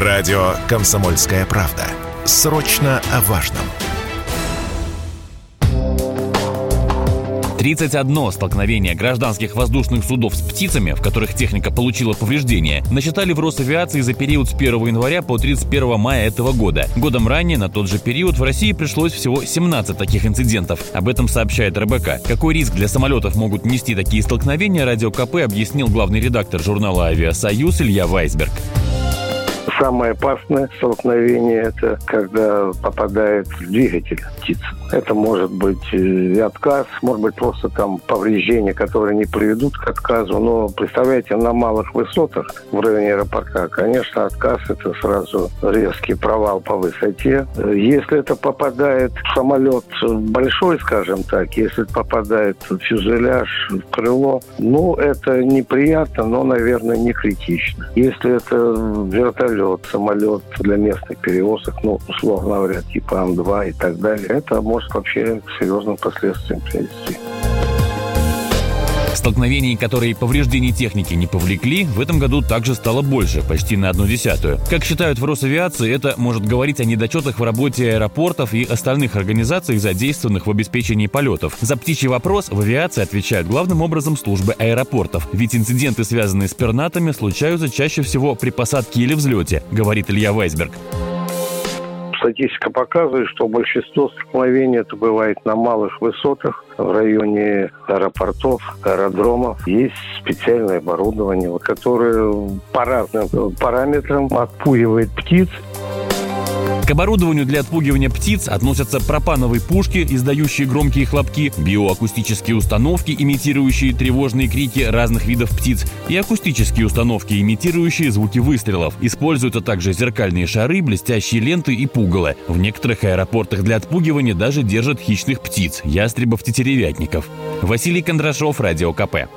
Радио «Комсомольская правда». Срочно о важном. 31 столкновение гражданских воздушных судов с птицами, в которых техника получила повреждения, насчитали в Росавиации за период с 1 января по 31 мая этого года. Годом ранее на тот же период в России пришлось всего 17 таких инцидентов. Об этом сообщает РБК. Какой риск для самолетов могут нести такие столкновения, Радио КП объяснил главный редактор журнала «Авиасоюз» Илья Вайсберг. Самое опасное столкновение – это когда попадает в двигатель птицы. Это может быть э, и отказ, может быть просто там повреждения, которые не приведут к отказу. Но представляете, на малых высотах в районе аэропорта, конечно, отказ – это сразу резкий провал по высоте. Если это попадает в самолет большой, скажем так, если попадает в фюзеляж, в крыло, ну, это неприятно, но, наверное, не критично. Если это вертолет, самолет для местных перевозок, ну, условно говоря, типа Ан-2 и так далее, это может вообще к серьезным последствиям привести. Столкновений, которые повреждений техники не повлекли, в этом году также стало больше, почти на одну десятую. Как считают в Росавиации, это может говорить о недочетах в работе аэропортов и остальных организаций, задействованных в обеспечении полетов. За птичий вопрос в авиации отвечают главным образом службы аэропортов. Ведь инциденты, связанные с пернатами, случаются чаще всего при посадке или взлете, говорит Илья Вайсберг статистика показывает, что большинство столкновений это бывает на малых высотах, в районе аэропортов, аэродромов. Есть специальное оборудование, которое по разным параметрам отпугивает птиц к оборудованию для отпугивания птиц относятся пропановые пушки, издающие громкие хлопки, биоакустические установки, имитирующие тревожные крики разных видов птиц, и акустические установки, имитирующие звуки выстрелов. Используются также зеркальные шары, блестящие ленты и пугало. В некоторых аэропортах для отпугивания даже держат хищных птиц – ястребов-тетеревятников. Василий Кондрашов, Радио КП.